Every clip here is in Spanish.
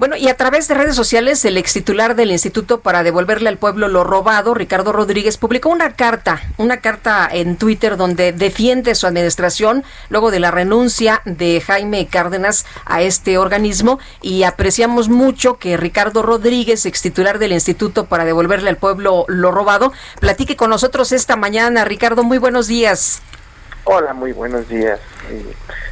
Bueno, y a través de redes sociales, el ex titular del Instituto para devolverle al pueblo lo robado, Ricardo Rodríguez, publicó una carta, una carta en Twitter donde defiende su administración luego de la renuncia de Jaime Cárdenas a este organismo y apreciamos mucho que Ricardo Rodríguez, ex titular del Instituto para devolverle al pueblo lo robado, platique con nosotros esta mañana. Ricardo, muy buenos días. Hola, muy buenos días.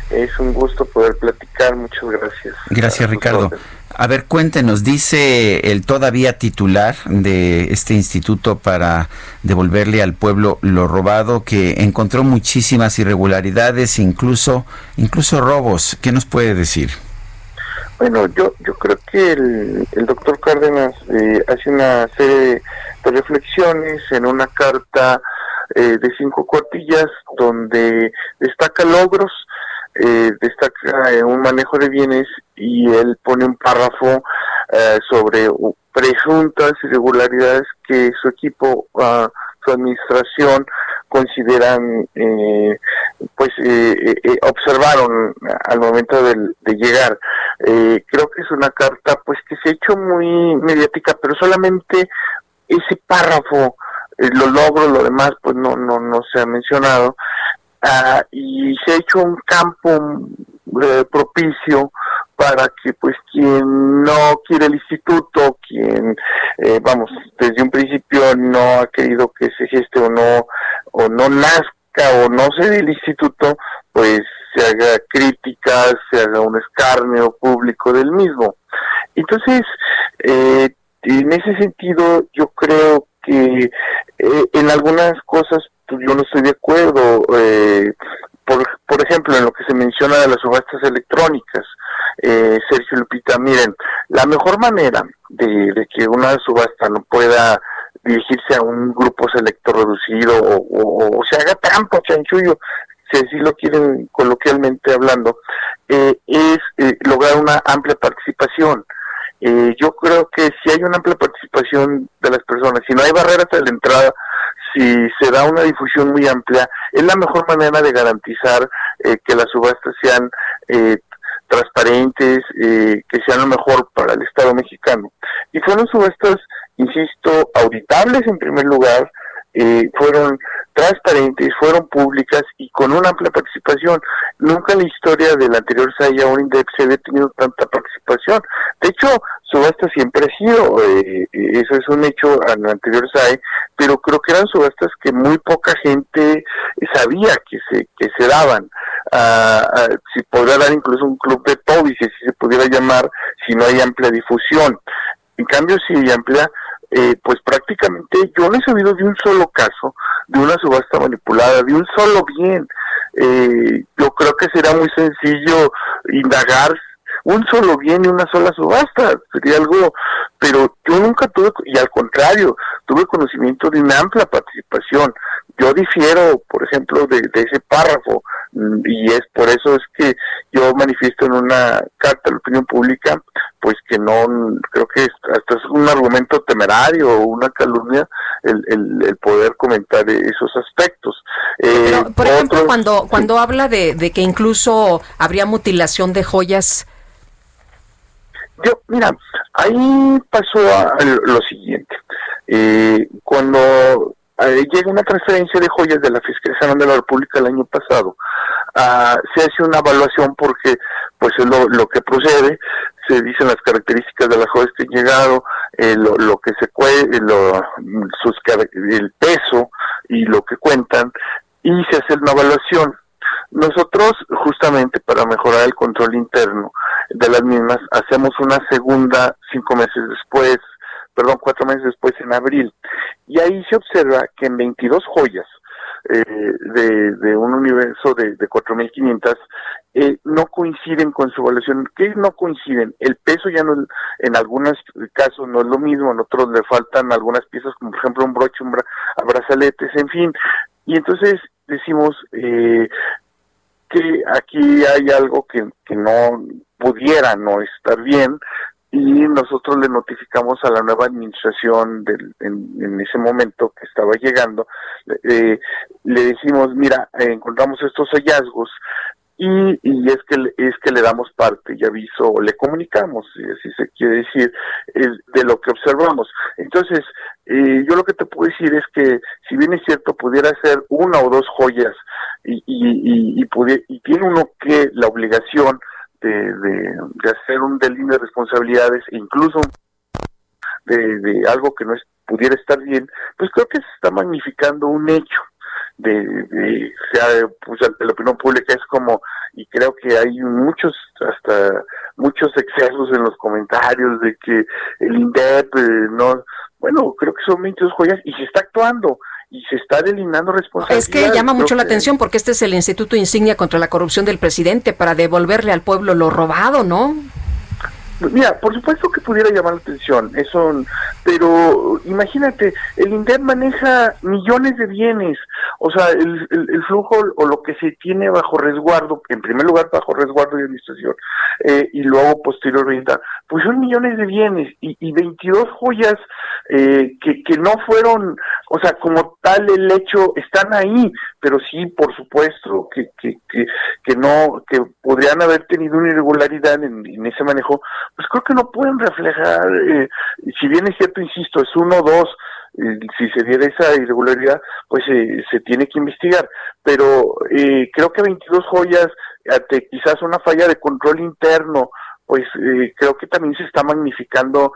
Es un gusto poder platicar. Muchas gracias. Gracias, Ricardo. A ver, cuéntenos, dice el todavía titular de este instituto para devolverle al pueblo lo robado, que encontró muchísimas irregularidades, incluso, incluso robos. ¿Qué nos puede decir? Bueno, yo, yo creo que el, el doctor Cárdenas eh, hace una serie de reflexiones en una carta eh, de cinco cuartillas donde destaca logros eh, destaca eh, un manejo de bienes y él pone un párrafo eh, sobre presuntas irregularidades que su equipo, uh, su administración consideran, eh, pues eh, observaron al momento de, de llegar. creo que es una carta, pues que se ha hecho muy mediática, pero solamente ese párrafo, lo logro, lo demás, pues no, no, no se ha mencionado. Ah, y se ha hecho un campo eh, propicio para que pues quien no quiere el instituto, quien eh, vamos desde un principio no ha querido que se geste o no o no nazca o no se dé el instituto, pues se haga críticas, se haga un escarnio público del mismo. Entonces, eh, en ese sentido, yo creo que en algunas cosas yo no estoy de acuerdo. Eh, por, por ejemplo, en lo que se menciona de las subastas electrónicas, eh, Sergio Lupita, miren, la mejor manera de, que una subasta no pueda dirigirse a un grupo selecto reducido o, se haga trampa, chanchullo, si así lo quieren coloquialmente hablando, eh, es eh, lograr una amplia participación. Eh, yo creo que si hay una amplia participación de las personas, si no hay barreras a la entrada, si se da una difusión muy amplia, es la mejor manera de garantizar eh, que las subastas sean eh, transparentes, eh, que sean lo mejor para el Estado mexicano. Y fueron subastas, insisto, auditables en primer lugar, eh, fueron transparentes, fueron públicas y con una amplia participación. Nunca en la historia del anterior SAI o INDEP se había tenido tanta participación. De hecho, subastas siempre ha sido, eh, eso es un hecho el anterior SAE, pero creo que eran subastas que muy poca gente sabía que se, que se daban. Ah, ah, si podría dar incluso un club de Toby, si se pudiera llamar, si no hay amplia difusión. En cambio, si hay amplia, eh, pues prácticamente yo no he sabido de un solo caso, de una subasta manipulada, de un solo bien. Eh, yo creo que será muy sencillo indagar un solo bien y una sola subasta, sería algo, pero yo nunca tuve, y al contrario, tuve conocimiento de una amplia participación. Yo difiero, por ejemplo, de, ese párrafo, mm, y es por eso es que yo manifiesto en una carta a la opinión pública, pues que no, creo que hasta es un argumento temerario o una calumnia el, el, poder comentar esos aspectos. Eh, por ejemplo, cuando, cuando habla de, de que incluso habría mutilación de joyas, yo, mira, ahí pasó lo siguiente. Eh, cuando eh, llega una transferencia de joyas de la Fiscalía de la República el año pasado, ah, se hace una evaluación porque pues es lo, que procede, se dicen las características de las joyas que han llegado, eh, lo, que se cuece, lo, sus, el peso y lo que cuentan, y se hace una evaluación. Nosotros, justamente para mejorar el control interno de las mismas, hacemos una segunda cinco meses después, perdón, cuatro meses después en abril. Y ahí se observa que en 22 joyas eh, de, un universo de, de 4.500 eh, no coinciden con su evaluación. ¿Qué no coinciden? El peso ya no, en algunos casos no es lo mismo, en otros le faltan algunas piezas, como por ejemplo un broche, un brazaletes, en fin. Y entonces decimos eh, que aquí hay algo que, que no pudiera no estar bien, y nosotros le notificamos a la nueva administración del, en, ese momento que estaba llegando, eh, le decimos, mira, encontramos estos hallazgos y, y es que es que le damos parte y aviso, o le comunicamos, si se quiere decir, de lo que observamos. Entonces, eh, yo lo que te puedo decir es que, si bien es cierto, pudiera ser una o dos joyas y, y, y, y, y tiene uno que la obligación de, de, hacer un delineo de responsabilidades incluso de, de algo que no es, pudiera estar bien, pues creo que se está magnificando un hecho de, de sea pues, la opinión pública es como y creo que hay muchos hasta muchos excesos en los comentarios de que el INDEP eh, no bueno creo que son 22 joyas y se está actuando y se está delineando responsabilidades. Es que llama mucho la atención porque este es el Instituto Insignia contra la Corrupción del Presidente para devolverle al pueblo lo robado, ¿no? Mira, por supuesto que pudiera llamar la atención, eso, pero imagínate, el INDEP maneja millones de bienes, o sea, el, el, flujo o lo que se tiene bajo resguardo, en primer lugar bajo resguardo y administración, eh, y luego posteriormente, pues son millones de bienes y, y 22 joyas eh, que, que no fueron, o sea, como tal el hecho, están ahí, pero sí, por supuesto, que, que, que, que no, que podrían haber tenido una irregularidad en, en ese manejo, pues creo que no pueden reflejar, eh, si bien es cierto, insisto, es uno o dos, eh, si se diera esa irregularidad, pues eh, se tiene que investigar, pero eh, creo que 22 joyas, ante quizás una falla de control interno, pues eh, creo que también se está magnificando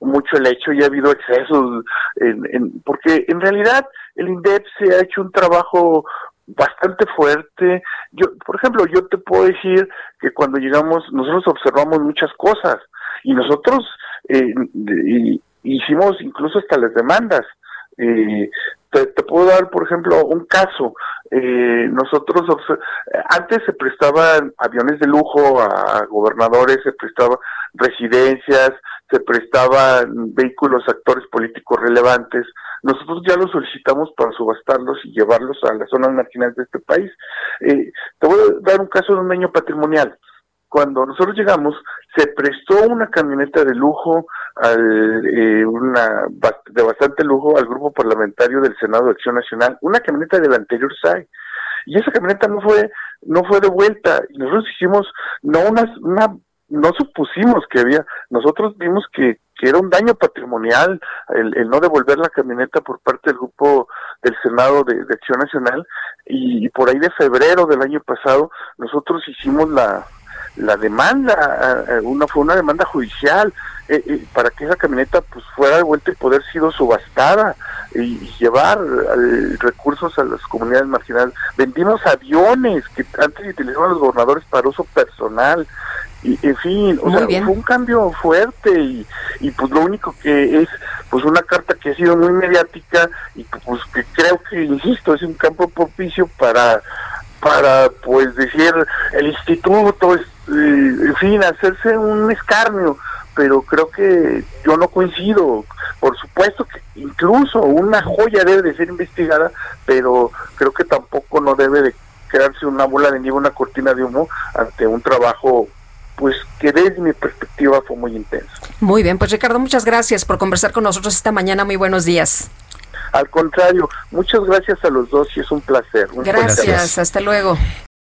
mucho el hecho y ha habido excesos, en, en, porque en realidad el INDEP se ha hecho un trabajo bastante fuerte. Yo, por ejemplo, yo te puedo decir que cuando llegamos, nosotros observamos muchas cosas y nosotros eh, hicimos incluso hasta las demandas. Eh, te, puedo dar, por ejemplo, un caso. Eh, nosotros, antes se prestaban aviones de lujo a gobernadores, se prestaban residencias, se prestaban vehículos actores políticos relevantes. Nosotros ya los solicitamos para subastarlos y llevarlos a las zonas marginales de este país. Eh, te voy a dar un caso de un daño patrimonial. Cuando nosotros llegamos, se prestó una camioneta de lujo, al, eh, una de bastante lujo al grupo parlamentario del Senado de Acción Nacional, una camioneta del anterior SAI y esa camioneta no fue no fue devuelta y nosotros hicimos no una, una no supusimos que había, nosotros vimos que, que era un daño patrimonial el, el, no devolver la camioneta por parte del grupo del Senado de, de Acción Nacional. Y, y, por ahí de febrero del año pasado nosotros hicimos la, la demanda, una fue una demanda judicial eh, eh, para que esa camioneta pues fuera devuelta y poder sido subastada y, y llevar eh, recursos a las comunidades marginales. Vendimos aviones que antes utilizaban los gobernadores para uso personal y en fin, o sea, fue un cambio fuerte y, y pues lo único que es pues una carta que ha sido muy mediática y pues que creo que insisto es un campo propicio para para pues decir el instituto en fin hacerse un escarnio pero creo que yo no coincido por supuesto que incluso una joya debe de ser investigada pero creo que tampoco no debe de crearse una bola de nieve una cortina de humo ante un trabajo pues que desde mi perspectiva fue muy intenso. Muy bien, pues Ricardo, muchas gracias por conversar con nosotros esta mañana. Muy buenos días. Al contrario, muchas gracias a los dos y es un placer. Un gracias, hasta luego.